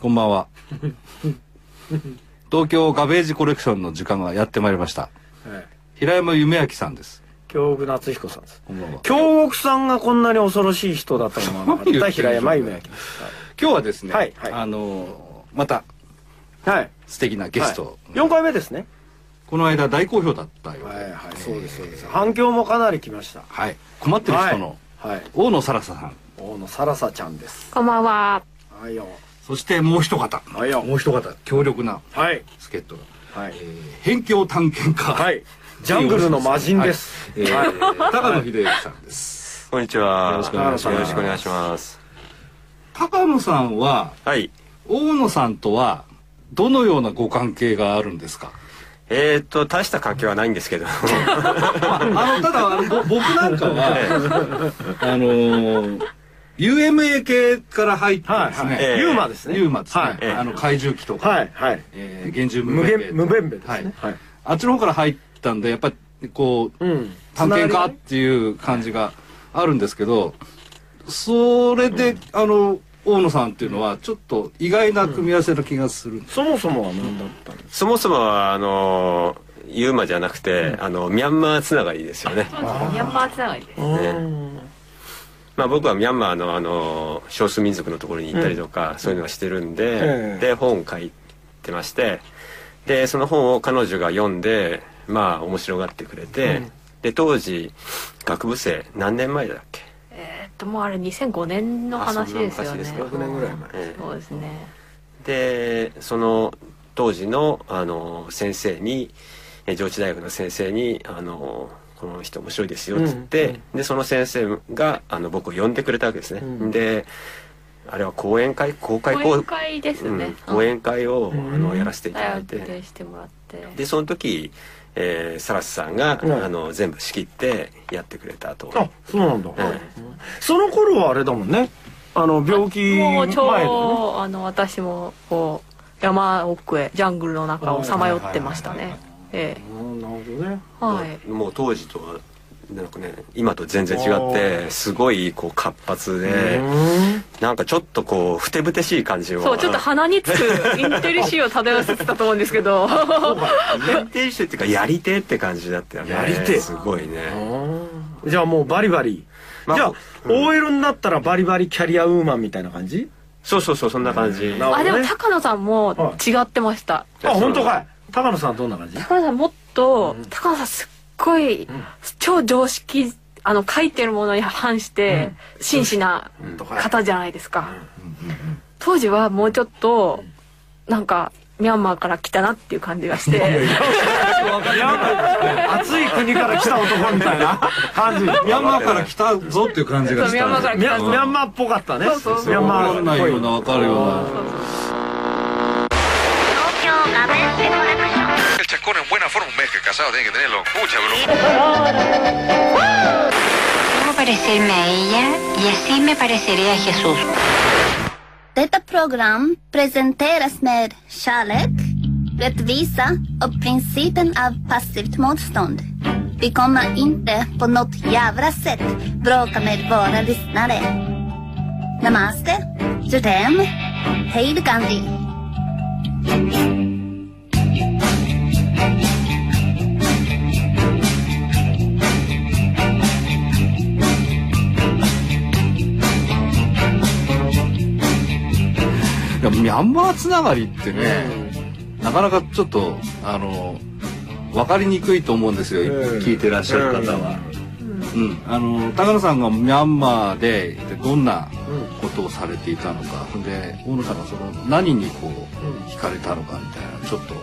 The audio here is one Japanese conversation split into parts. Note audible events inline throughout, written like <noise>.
こんばんは。<laughs> 東京ガベージコレクションの時間がやってまいりました。平山夢明さんです。京極夏彦さんです。こんばんは。京極さんがこんなに恐ろしい人だと思わなかった平山夢明です。今日はですね、はいはい。あのーまたはい。素敵なゲスト、4回目ですね。この間大好評だったようで、はいはい。そうですそうです。反響もかなり来ました。はい、困ってる人のはい。はい。大野サラサさん、大野さらさちゃんです。こんばんは。はいよそしてもう一方、はいよ。もう一方。強力なはい。助っ人が、はい。えー、辺境探検家、はい。ジャングルの魔人です。えー、高野秀之さんです。こんにちは。よろしくお願いします。よろしくお願いします。高野さんははい。大野さんとはどのようなご関係があるんですか？えー、っと大した関係はないんですけど。<laughs> まあ、あのただあのぼ僕なんかは <laughs> あのー UMA 系から入ってですね、はいはい。ええユーマですね。ユーマですね、はい。あの怪獣機とか、はいはい。えー、厳重無限無弁弁ですね。はい。あっちの方から入ったんでやっぱりこううん。探検家っていう感じがあるんですけどそれで、あの大野さんっていうのはちょっと意外な組み合わせな気がする、そもそもは何だったんですそもそもはあのユーマじゃなくて、あのミャンマーつながりですよね。ミャンマーつながりです。かうんまあ僕はミャンマーのあの少数民族のところに行ったりとか、そういうのはしてるんで、ええで本を書いてまして、でその本を彼女が読んで、まあ面白がってくれて、で当時学部生何年前だっけ？えーっと、もうあれ2005年の話ですよね。あそんな昔ですか？6年ぐらい前ええそうですね。でその当時のあの先生にえ上智大学の先生にあのこの人面白いですよっつって、うんでその先生があの僕を呼んでくれたわけですね、うん。であれは講演会？公開講演会ですね。うん。講演会を、うん。あのやらせていただ大いて、学でその時、えーサラスさんが、うん。あの全部仕切ってやってくれたと。あそうなんだ。えその頃はあれだもんね。あの病気前もうちょうだねど、あの、私も、こう、山奥へ、ジャングルの中をさまよってましたね。えうんなるほどねえ。はい。もう当時とはなんかね今と全然違ってすごいこう活発で、うん。なんかちょっとこうふてぶてしい感じを。そう、ちょっと鼻につく <laughs> インテリシーを漂わせてたと思うんですけど。やってる人っていうかやり手って感じだったよね。やり手すごいね。じゃあもうバリバリ。まあじゃあうん。OL になったらバリバリキャリアウーマンみたいな感じ？そうそうそうそんな感じ。ね。あ、でも高野さんも違ってました。あ本当かい高野さんどんな感じ？高野さんもっと、高野さんすっごい、超常識あの書いてるものに反して真摯な方じゃないですか、当時はもうちょっとなんかミャンマーから来たなっていう感じがして。暑い国から来た男みたいな感じミミャンマーから来たぞっていう感じがしたミャンマーから来たャミャンマーっぽかったねミャンマわかんないようなわかるような El chascón en buena forma, un mes que casado tiene que tenerlo. Mucha broma. Debo parecerme a ella y así me pareceré a Jesús. Detta program presenteras med kärlek, rättvisa och principen av passivt motstånd. Vi kommer inte på något jävla sätt bråka med våra lyssnare. Namaste, Jodem, hej då Gandhi.「ミャンマーつながりってね、なかなかちょっとあの分かりにくいと思うんですよ、聞いてらっしゃる方は。うん、あの高野さんがミャンマーでどんなことをされていたのか、で大野さんがその何にこう惹かれたのかみたいなちょっと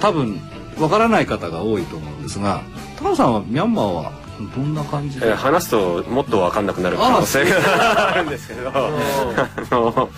多分わからない方が多いと思うんですが高野さんはミャンマーはどんな感じで、えー話すともっと分かんなくなる可能性があるんですけど。<laughs> あの、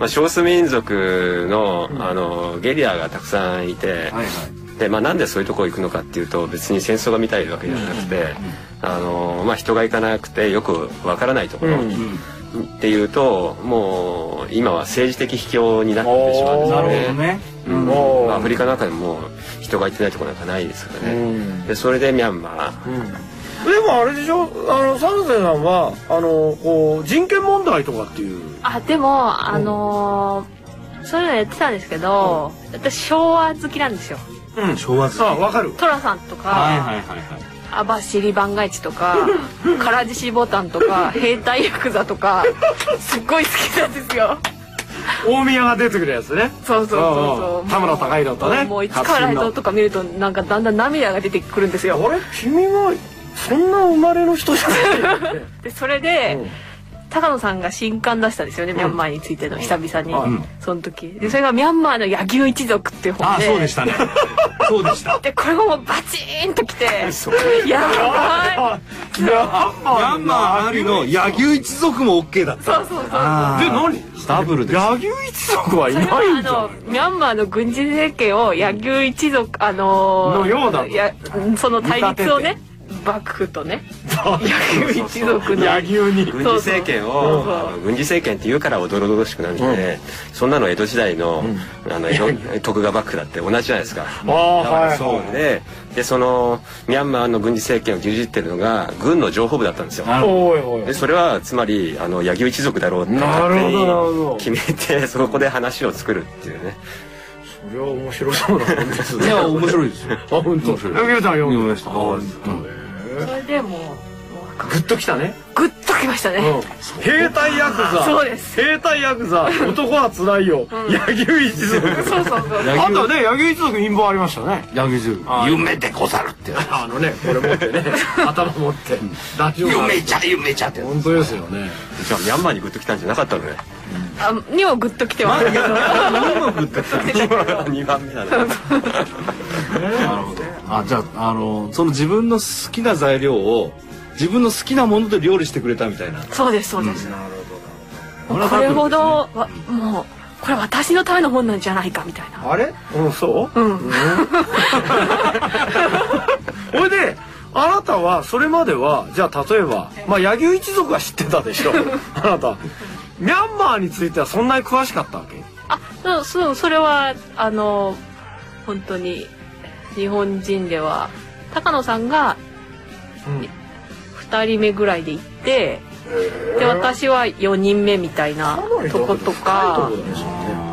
まあ、少数民族のあのゲリラがたくさんいて、はいはい。でまあ、なんでそういうとこ行くのかっていうと別に戦争が見たいわけじゃなくて、あのまあ、人が行かなくてよくわからないところ、っていうともう今は政治的秘境になってしまうんですよねね。うん。アフリカなんかでも人が行ってないところなんかないですからね、ん。でそれでミャンマー、でもあれでしょ？あのサンセさんはあのこう人権問題とかっていうあでもあのーそういうのやってたんですけど、私昭和好きなんですよ。うん。昭和好き。あわかる。寅さんとか、はいはいはいはい。網走番外地とか <laughs> 唐獅子ボタンとか兵隊ヤクザとかすっごい好きなんですよ。大宮が出てくるやつね。そうそうそうそう。うん田村隆弘とね。もう市川ライトとか見るとなんかだんだん涙が出てくるんですよ。あれ？君はそんな生まれの人じゃない <laughs> でそれで、うん高野さんが新刊出したんですよね、ミャンマーについての久々に、うんその時。でそれが「ミャンマーの柳生一族」っていう本あで。そうでした。ねそうでしたでこれがもうバチーンときて。やばい。ミャンマーありの柳生一族も OK だった。そうそうそうで何？ダブルです。柳生一族はいないあんじゃのミャンマーの軍事政権を柳生一族あのーのようだと。やその対立をね幕府とね柳生一族の。柳生に。軍事政権を軍事政権って言うからおどろおどろしくなるんで、そんなの江戸時代の,、あの江戸徳川幕府だって同じじゃないですか。ああだからはいそうででそのミャンマーの軍事政権を牛耳ってるのが軍の情報部だったんですよ。でそれはつまりあの柳生一族だろうってな勝手に決めて <laughs> そこで話を作るっていうね。それは面白そうな本ですね。どいや面白いですよ。あ本当。面白い柳生さん読みました。本それでもうグッときたね。グッときましたね、兵隊ヤクザ。そうです。兵隊ヤクザ。男はつらいよ。柳生一族。そうそうそう。あとね柳生一族陰謀ありましたね。柳生。一族夢でござるってあのねこれ持ってね。頭持って。ラジオが夢ちゃ夢ちゃって本当ですよね。じゃあミャンマーにグッときたんじゃなかったのね。あにもグッときてます。けど2番目なの。なるほどあじゃああのその自分の好きな材料を自分の好きなもので料理してくれたみたいな。そうですそうです、これはこれほどわもうこれ私のためのもんなんじゃないかみたいな。あれ？うんそう？うん。<laughs> ほいであなたはそれまではじゃあ例えばまあ柳生一族は知ってたでしょ。<laughs> あなた。ミャンマーについてはそんなに詳しかったわけ？あそうそうそれはあの本当に日本人では高野さんが2人目ぐらいで行ってで私は4人目みたいなとことか。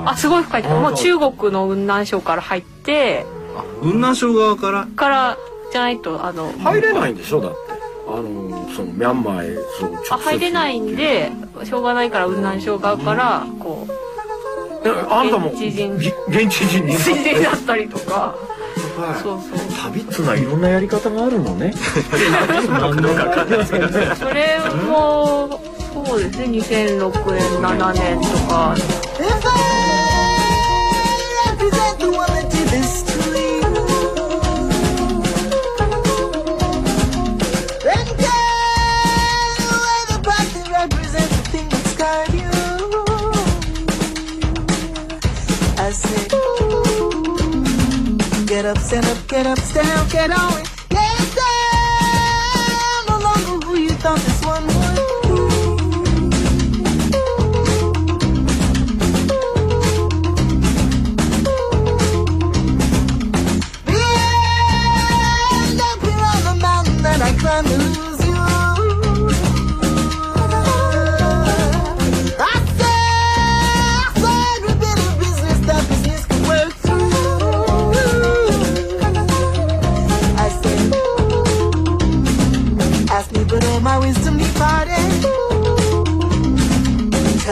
あすごい深いもう中国の雲南省から入って。雲南省側から？からじゃないとあの入れないんでしょ？だって。あのそのミャンマーへあ入れないんでしょうがないから雲南省側からこうえあんたも現地人に？<laughs> 水人だったりとかはい。そうそう。旅っつうのはいろんなやり方があるのね。それもそうですね。2006年7年とか up, stand up, get up, stand up, get on. Yes,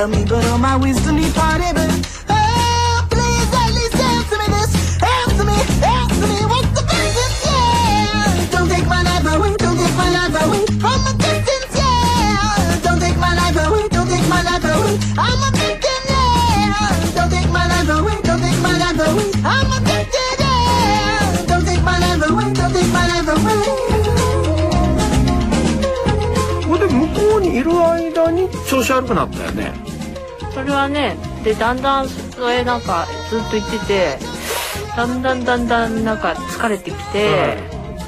Tell me, but all my wisdom departed. But oh, please at least answer me this. Answer me, answer me. What's the business? Yeah. Don't take my life away. Don't take my life away from a distance. Yeah. Don't take my life away. Don't take my life away. I'm a victim. Yeah. Don't take my life away. Don't take my life away. I'm addicted. Yeah. Don't take my life away. Don't take my life away. これで向こうにいる間に調子悪くなったよねれはねでだんだんそれなんかずっと言っててだんだんだんだんなんか疲れてきて、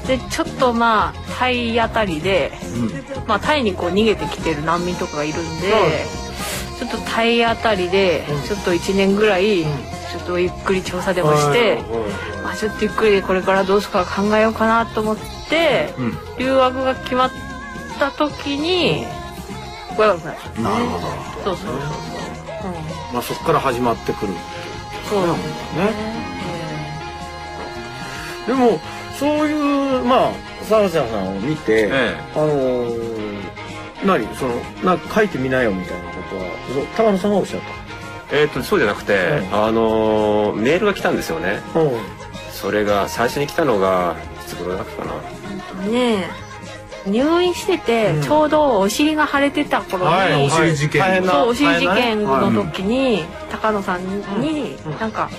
でちょっとまあタイあたりで、まあタイにこう逃げてきてる難民とかがいるんで、ちょっとタイあたりでちょっと1年ぐらいちょっとゆっくり調査でもして、まあちょっとゆっくりでこれからどうするか考えようかなと思って、留学が決まった時になるほど。そうそうそうそう、うん。まあそこから始まってくる。そうね。でもそういうまあサラちゃんさんを見て、えあのー何？そのなんか書いてみなよみたいなことはそう高野さんがおっしゃっえー、とそうじゃなくて、うん。あのーメールが来たんですよね。た。うん。それが最初に来たのがいつ頃だったかな？ねえ入院してて、うん。ちょうどお尻が腫れてた頃に、はいお尻事件。そうお尻事件の時に、高野さんに、うん。なんか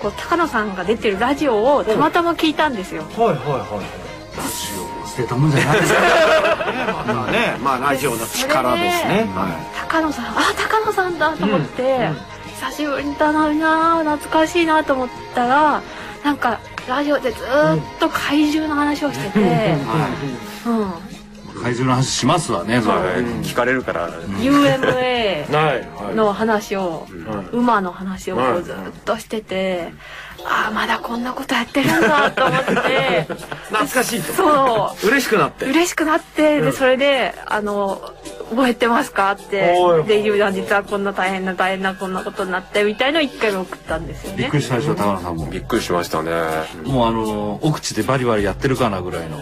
こう高野さんが出てるラジオをたまたま聞いたんですよ。はいはいはい。捨てたもんじゃない。<laughs> ですまあね。まあラジオの力ですね。は高野さんあ高野さんだと思って、うんうん。久しぶりだな懐かしいなと思ったらなんかラジオでずーっと怪獣の話をしてて、うん怪獣の話しますわねそれ。まあ聞かれるから、UMA <laughs> の話を、はい馬の話をこうずっとしてて、ああまだこんなことやってるんだと思って。<laughs> 懐かしいと。そう。嬉しくなって。嬉しくなってでそれで「あの覚えてますか?」って。でゆうや実はこんな大変な大変なこんなことになってみたいのを一回目送ったんですよね。びっく。りしたでしょ高野さんも。びっくりしましたね。もうあの奥地でバリバリやってるかなぐらいの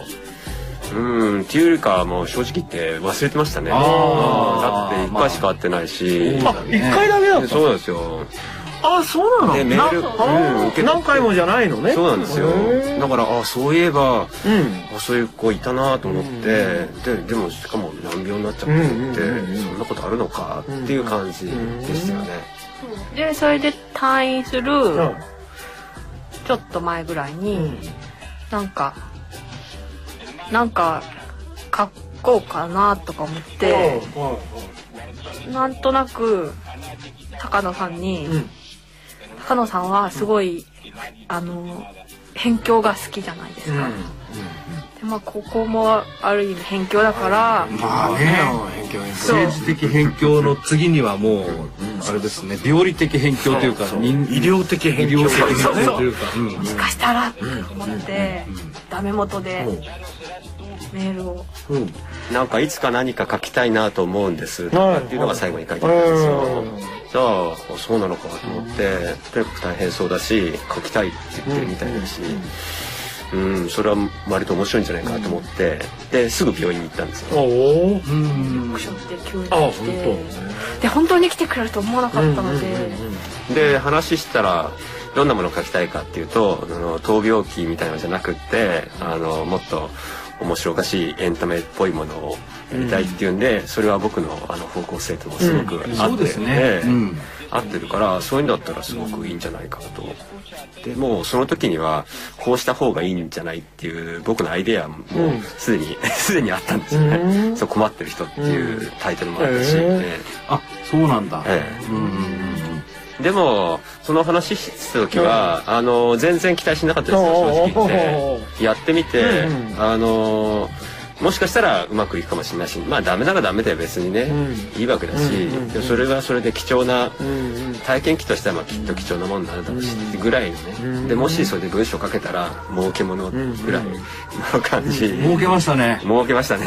うん。っていうよりかもう正直言って忘れてましたね。だって一回しか会ってないし、あ一回だけだった。そうなんですよ。あそうなの？でメールなうん何回もじゃないのね？そうなんですよ。へだからあそういえばうん。あそういう子いたなと思って、ででもしかも難病になっちゃってって、うんうんうん。そんなことあるのかっていう感じでしたよね、でそれで退院するうん。ちょっと前ぐらいに、なんかなんか書こうかなとか思って、なんとなく高野さんに、うん高野さんはすごいあの辺境が好きじゃないですか。でまあここもある意味辺境だから、まあね。そう。政治的辺境の次にはもうあれですね病理的辺境というか人医療的偏見医療的辺境というかうん。もしかしたらと思って、ダメ元でメールを。うん。なんかいつか何か書きたいなと思うんです。ってはいいうのが最後に書いてあったんですよ。うん。じゃああそうなのかと思ってとにかく大変そうだし書きたいって言ってるみたいだし。うん。それは割と面白いんじゃないかなと思って。ですぐ病院に行ったんですよ。おおクションって。急にあ来て本で本当に来てくれると思わなかったので、で話したらどんなものを書きたいかっていうとあの闘病記みたいなのじゃなくってあのもっと面白おかしいエンタメっぽいものをやりたいっていうんで、それは僕のあの方向性ともすごく合って、そうですね。ええ。うん。合ってるからそういうんだったらすごくいいんじゃないかなと。でもうその時にはこうした方がいいんじゃないっていう僕のアイデアもうん。すでに <laughs> すでにあったんですよね。うん。そう困ってる人っていうタイトルもあったし、へえ。ええ。あそうなんだ。ええ。うんうんうんでもその話した時は、あの全然期待しなかったですよ正直言って。やってみて、うん。あのもしかしたらうまくいくかもしれないしまあダメならダメで別にね、うん。いいわけだし、うんうんでそれはそれで貴重なうんうん。体験記としてはまあきっと貴重なものになるだろうし、ぐらいのね、うんでもしそれで文章書けたら儲けものぐらいの感じ、儲けましたね。儲けましたね、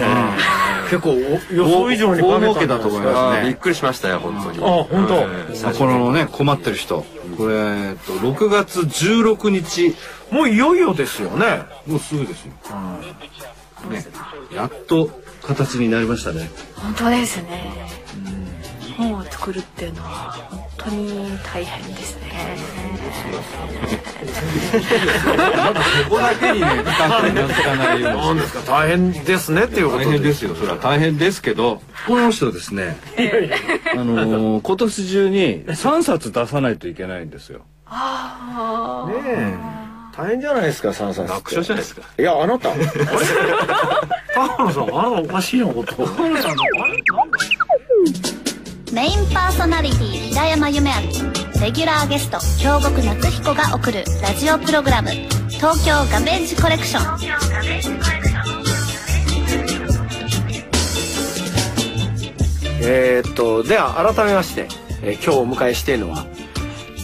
結構お予想以上に大儲けだと思いますあーびっくりしましたよ本当に。あ本当。このね困ってる人。これえっと6月16日。もういよいよですよね。もうすぐですよね。やっと形になりましたね。本当ですね、本を作るっていうのは本当に大変ですね。ここだけにね深くなつかないようになんですか？大変ですねっていうこと大変ですよそれは。大変ですけど。この人ですね。あのー今年中に3冊出さないといけないんですよ。ああねえ大変じゃないですか三冊楽勝じゃないですか。いやあなた。あれ？高野さんあなたおかしいなことメインパーソナリティ平山夢明。レギュラーゲスト京極夏彦が送るラジオプログラム「東京ガベージコレクション」えーっとでは改めまして、えー今日お迎えしているのは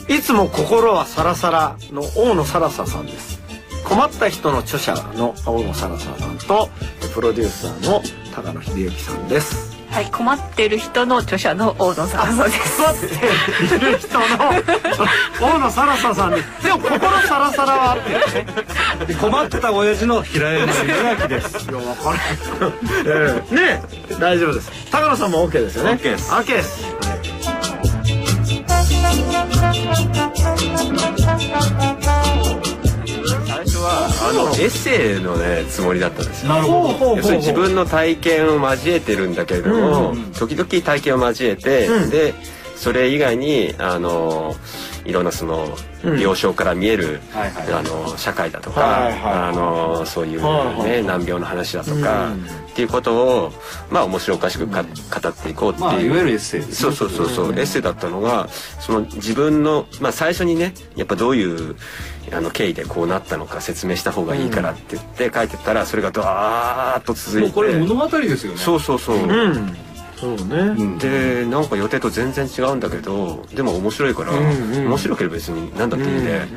いつも心はサラサラの大野サラサさんです。困った人の著者の大野サラサさんとプロデューサーの高野秀幸さんです。はい困ってる人の著者の大野さん困ってる人の大野サラサさんにでも心サラサラはあってね。で困った親父の平山信明です。いや分かる、ええね大丈夫です。高野さんも OK ですよね。OK です。OK ですあのエッセイのねつもりだったんですよ。なるほど要するに自分の体験を交えてるんだけれども、時々体験を交えて、うん。でそれ以外にあのいろんなそのうん。病床から見える、あの社会だとか、あのそういう、ね難病の話だとか、うん。っていうことをまあ面白おかしくか、語っていこうっていう、まあいわゆるエッセイそうそうそうそう、エッセイだったのがその自分のまあ最初にねやっぱどういうあの経緯でこうなったのか説明した方がいいからって言って書いてったらそれがドワーッと続いて。もうこれ物語ですよね。そうそうそう、うんそうね、うん。でなんか予定と全然違うんだけどでも面白いから、うんうん。面白ければ別に何だっていいんで、うんうん。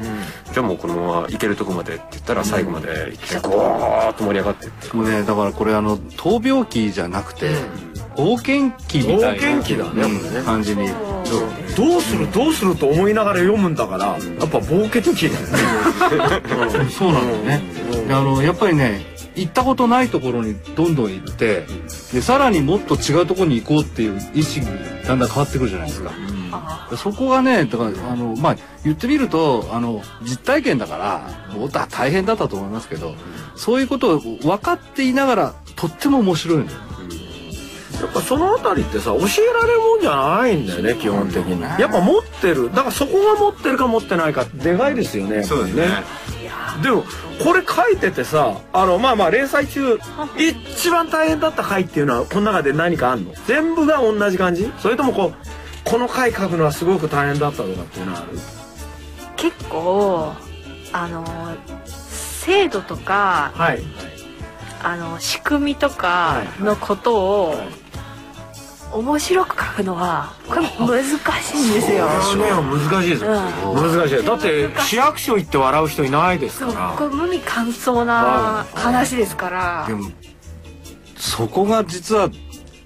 じゃあもうこのまま行けるとこまでって言ったら最後まで行ってゴーッと盛り上がってって。もうねだからこれあの闘病記じゃなくて冒険記みたいな冒険記だねうん感じに。どうするどうすると思いながら読むんだからやっぱ冒険記だよね。<laughs> そうなんだよねであのやっぱりね行ったことないところにどんどん行ってでさらにもっと違うところに行こうっていう意識にだんだん変わってくるじゃないですか。そこがねだからあのまあ言ってみるとあの実体験だから大変だったと思いますけどそういうことを分かっていながらとっても面白いんだよ。やっぱそのあたりってさ教えられるもんじゃないんだよね基本的に。やっぱ持ってる。だからそこが持ってるか持ってないかでかいですよね。そうですね。でもこれ書いててさあのまあまあ連載中一番大変だった回っていうのはこの中で何かあんの？全部が同じ感じ？それともこうこの回書くのはすごく大変だったとかっていうのはある？結構あの制度とかはい。あの仕組みとかのことを面白く書くのはこれ難しいんですよ。これはね難しいです。よ、難しい。だって市役所行って笑う人いないですそう。からこれ無味乾燥な話ですから。でもそこが実は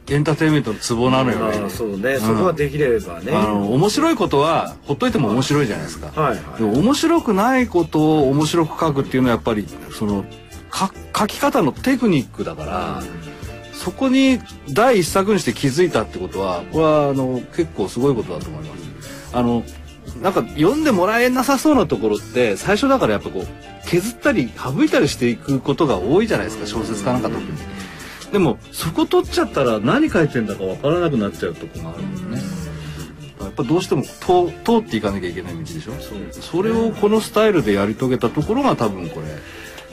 エンターテインメントのツボなのよね。ああそうね、そこができればね。あの面白いことはほっといても面白いじゃないですか。はいでも面白くないことを面白く書くっていうのはやっぱりそのか書き方のテクニックだから、そこに第一作にして気づいたってことはこれはあの結構すごいことだと思います。あのなんか読んでもらえなさそうなところって最初だからやっぱこう削ったり省いたりしていくことが多いじゃないですか小説家なんか特に。でもそこ取っちゃったら何書いてんだかわからなくなっちゃうとこがあるんですね。やっぱどうしても通通っていかなきゃいけない道でしょ？それをこのスタイルでやり遂げたところが多分これ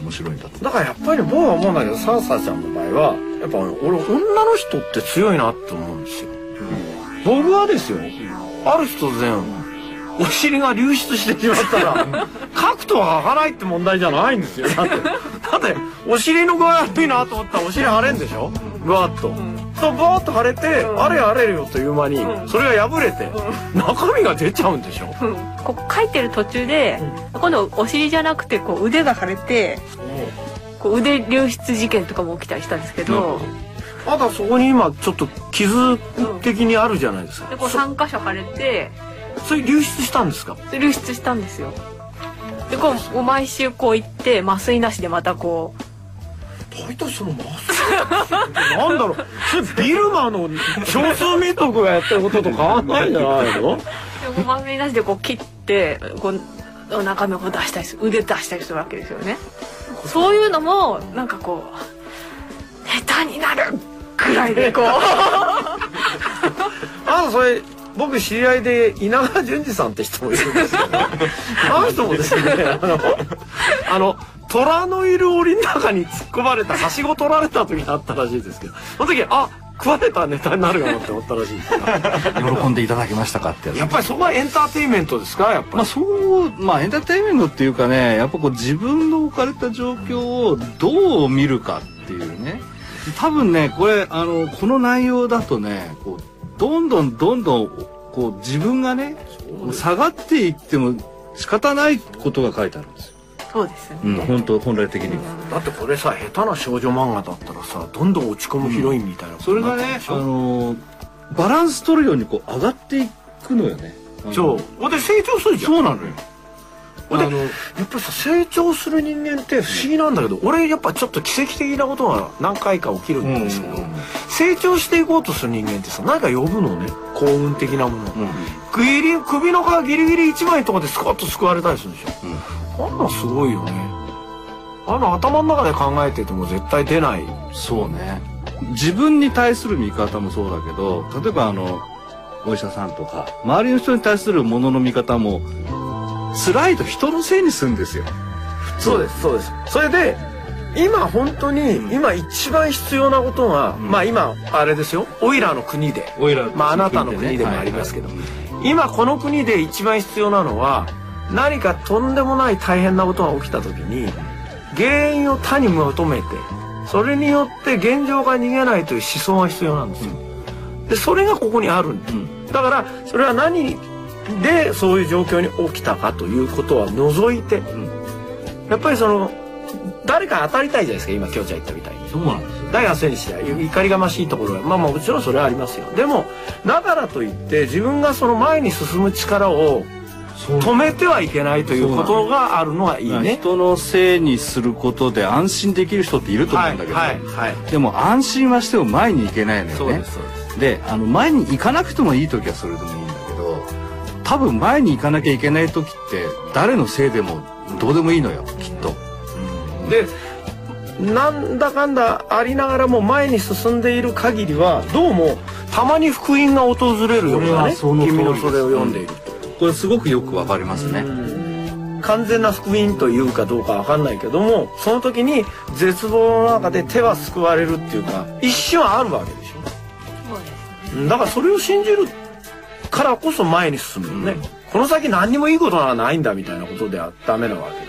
面白いんだとだからやっぱり僕は思うんだけどサーサーちゃんの場合はやっぱ俺女の人って強いなって思うんですよ、僕はですよ。ある日突然お尻が流出してしまったら書くとは書かないって問題じゃないんですよ。だってだってお尻の具合悪いなと思ったらお尻腫れんでしょ。ぐわっと。とバーッと腫れて、あれあれよという間に、それが破れて、中身が出ちゃうんでしょ。こう書いてる途中で今度お尻じゃなくてこう腕が腫れてこう腕流出事件とかも起きたりしたんですけどまだそこに今ちょっと傷的にあるじゃないですか。でこう3箇所腫れてそれ流出したんですか？で流出したんですよ。でこう毎週こう行って麻酔なしでまたこう大体その麻酔なんだろう。それビルマの少数民族がやってることと変わんないんじゃないの？でも麻酔なしでこう切ってこう中身をこう出したりする腕出したりするわけですよね。そういうのもなんかこう下手になるくらいでこう。<laughs> あのそれ僕知り合いで稲川淳二さんって人もいるんですよ <laughs> あの人もですねあのあの虎のいる檻の中に突っ込まれたはしご取られた時があったらしいですけどその時あ食われたネタになるかなって思ったらしいですよ。喜んでいただけましたかってやつやっぱりそこはエンターテインメントですかやっぱり、まあそうまあエンターテインメントっていうかねやっぱこう自分の置かれた状況をどう見るかっていうね。多分ねこれあのこの内容だとねこうどんどんどんどんこう自分がね下がっていっても仕方ないことが書いてあるんですよ。そうですね、うん、本当本来的に。は。だってこれさ下手な少女漫画だったらさどんどん落ち込むヒロインみたいなことそれがねあょのーバランス取るようにこう上がっていくのよね。そう。ほんで成長するじゃん。そうなのよ。ほんであのやっぱりさ成長する人間って不思議なんだけど、俺やっぱちょっと奇跡的なことが何回か起きるんですけど、成長していこうとする人間ってさ何か呼ぶのね。幸運的なもの、ギリ首の皮ギリギリ一枚とかでスコッと救われたりするでしょ、あんなんすごいよね。あの頭の中で考えてても絶対出ない。そうね。自分に対する見方もそうだけど、例えばあの、お医者さんとか、周りの人に対するものの見方も、辛いと人のせいにするんですよ。そうですそうです。それで今本当に今一番必要なことが、まあ今あれですよ。オイラの国で。まああなたの国でもありますけど、今この国で一番必要なのは何かとんでもない大変なことが起きた時に原因を他に求めてそれによって現状が逃げないという思想が必要なんですよ。でそれがここにあるんです、だからそれは何でそういう状況に起きたかということは除いて、やっぱりその誰か当たりたいじゃないですか今京ちゃん言ったみたいに。そうなんですよ。大学生にしては怒りがましいところはまあまあもちろんそれはありますよでもだからといって自分がその前に進む力を止めてはいけないということがあるのがいいね。人のせいにすることで安心できる人っていると思うんだけど、はいはいはいでも安心はしても前に行けないのよね。そうですそうですであの前に行かなくてもいい時はそれでもいいんだけど多分前に行かなきゃいけない時って誰のせいでもどうでもいいのよきっと。でなんだかんだありながらも前に進んでいる限りはどうもたまに福音が訪れるようなね君のそれを読んでいると。これすごくよくわかりますね。完全な福音というかどうかわかんないけどもその時に絶望の中で手は救われるっていうか一瞬あるわけでしょ。だからそれを信じるからこそ前に進むよね、この先何にもいいことはないんだみたいなことではダメなわけ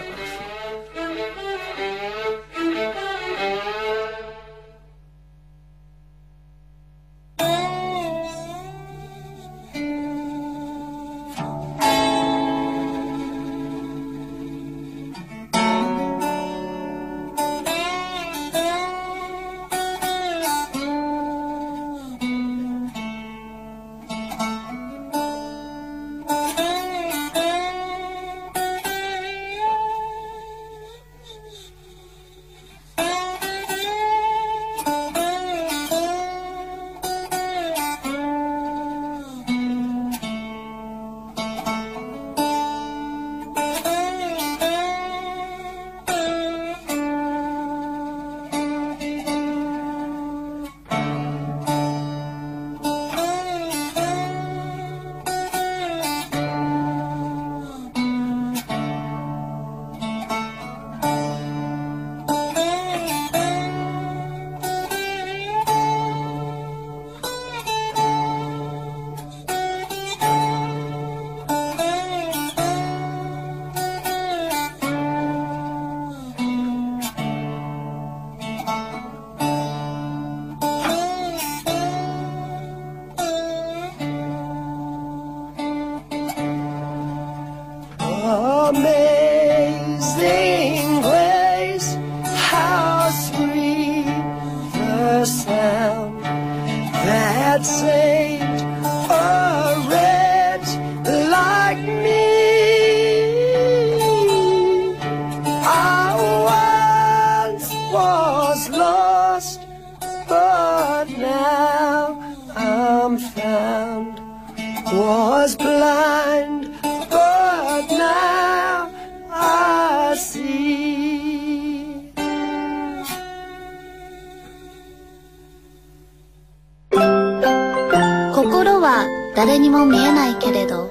も見えないけれど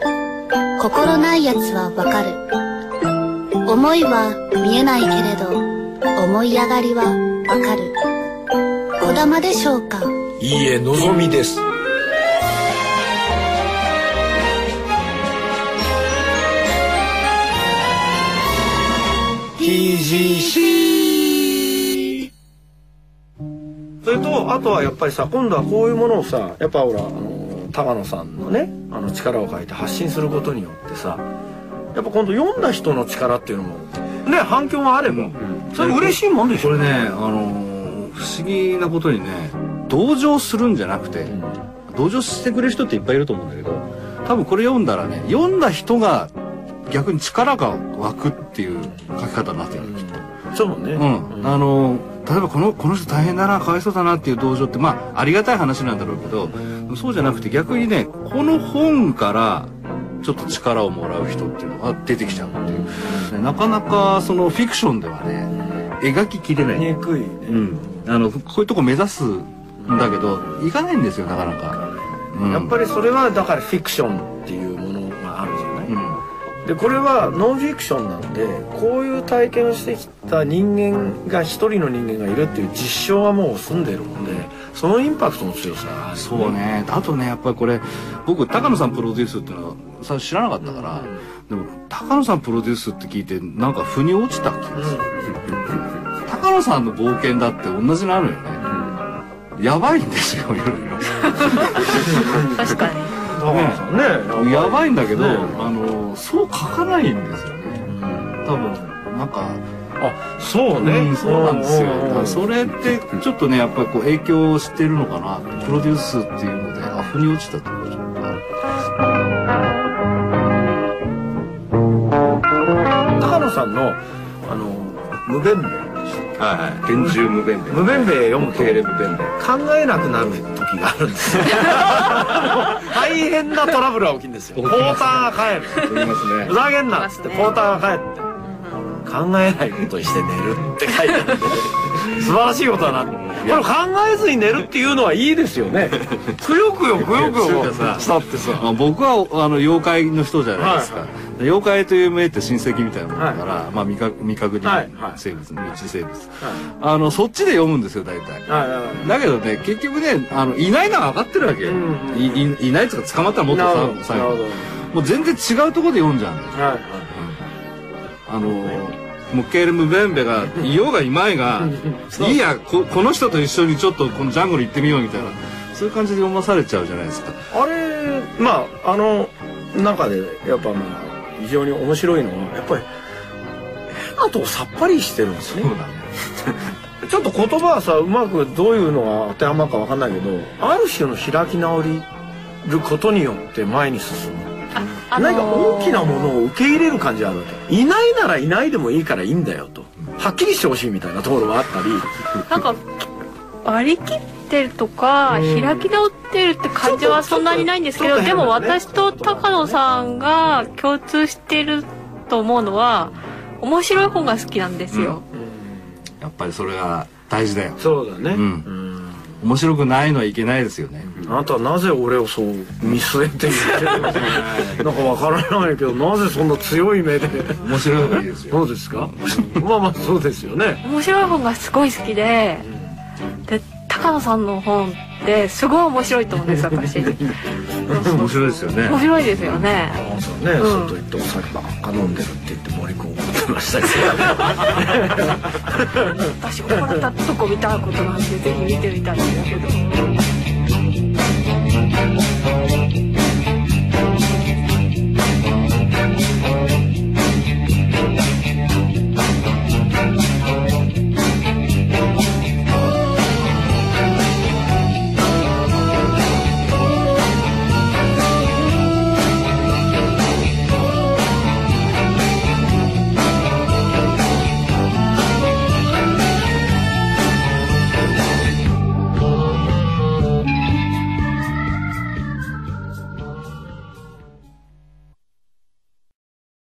心ないやつはわかる。思いは見えないけれど思い上がりはわかる。こだまでしょうか？いいえ望みです。それとあとはやっぱりさ今度はこういうものをさやっぱほらあの高野さんのねあの力を借りて発信することによってさやっぱ今度読んだ人の力っていうのもね反響があれば、それ嬉しいもんでしょ。これねあのー不思議なことにね同情するんじゃなくて、同情してくれる人っていっぱいいると思うんだけど多分これ読んだらね読んだ人が逆に力が湧くっていう書き方になってる、きっと。そうね、うん、あの例えばこのこの人大変だなかわいそうだなっていう同情ってまあありがたい話なんだろうけどそうじゃなくて逆にねこの本からちょっと力をもらう人っていうのが出てきちゃうっていう、ねなかなかそのフィクションではね描ききれない、にくいね、うん、あのこういうとこ目指すんだけどいかないんですよなかなか、うん。やっぱりそれはだからフィクションっていうものがあるじゃない、うん。でこれはノンフィクションなんでこういう体験をしてきた人間が一人の人間がいるっていう実証はもう済んでるのでそのインパクトの強さ。そうね。あとねやっぱりこれ僕高野さんプロデュースっていうのは最初知らなかったから、でも高野さんプロデュースって聞いてなんか腑に落ちた気がする、<laughs> 高野さんの冒険だって同じなのよね、やばいんですよいろい確かに。高野さんねろやばいんだけど、ね。あのそう書かないんですよね。多分なんかあそうね、うんそうなんですよ。うんそれってちょっとねやっぱりこう影響してるのかな。プロデュースっていうのであ腑に落ちたところがちょっとある高野さんのあの無弁明はいはい。厳重無弁無弁明読むと考えなくなる時があるんですよ大変なトラブルが起きるんですよ。ポーターが帰る。言いますね。ふざけんなっつってポーターが帰って考えないことして寝るって書いてある素晴らしいことだなこれ考えずに寝るっていうのはいいですよね。くよくよくよくよしたってさまあ、僕はあの妖怪の人じゃないですか、はい。で妖怪という名って親戚みたいなものだから、まあ未確未確認はい。はい。生物、未知生物、あのそっちで読むんですよ大体。はい。はい。はい。だけどね結局ねあのいないのは分かってるわけよ、うんいいいないっつうか捕まったらもっとさもう全然違うところで読んじゃうんだよ。はい。はいあのもうケール・ムベンベが <laughs> いようがいまいがいいやここの人と一緒にちょっとこのジャングル行ってみようみたいな。そういう感じで読まされちゃうじゃないですか。あれまああの中でやっぱまあ非常に面白いのはやっぱり変なとこさっぱりしてるんですね。ちょっと言葉はさうまくどういうのが当てはまるかわかんないけどある種の開き直りることによって前に進む。あ何か大きなものを受け入れる感じがあるわけ。いないならいないでもいいからいいんだよと。はっきりしてほしいみたいなところがあったり。なんか割り切ってるとか、うん。開き直ってるって感じはそんなにないんですけど、でも私と高野さんが共通してると思うのは面白い本が好きなんですよ、やっぱりそれが大事だよ。そうだね、うん。うん面白くないのはいけないですよね、あなたはなぜ俺をそう見据えて言ってるのかなんかわからないけどなぜそんな強い目で。面白い方がいいですよ。そうですか？まあまあそうですよね。面白い本がすごい好きでで高野さんの本ってすごい面白いと思うんです <laughs> 私。面白いですよね。面白いですよね。ね、うん。外行ってお酒ばっか飲んでるって言って森君怒ってましたけど。<laughs> 私怒られたとこ見たことなんでぜひ見てみたいんですけど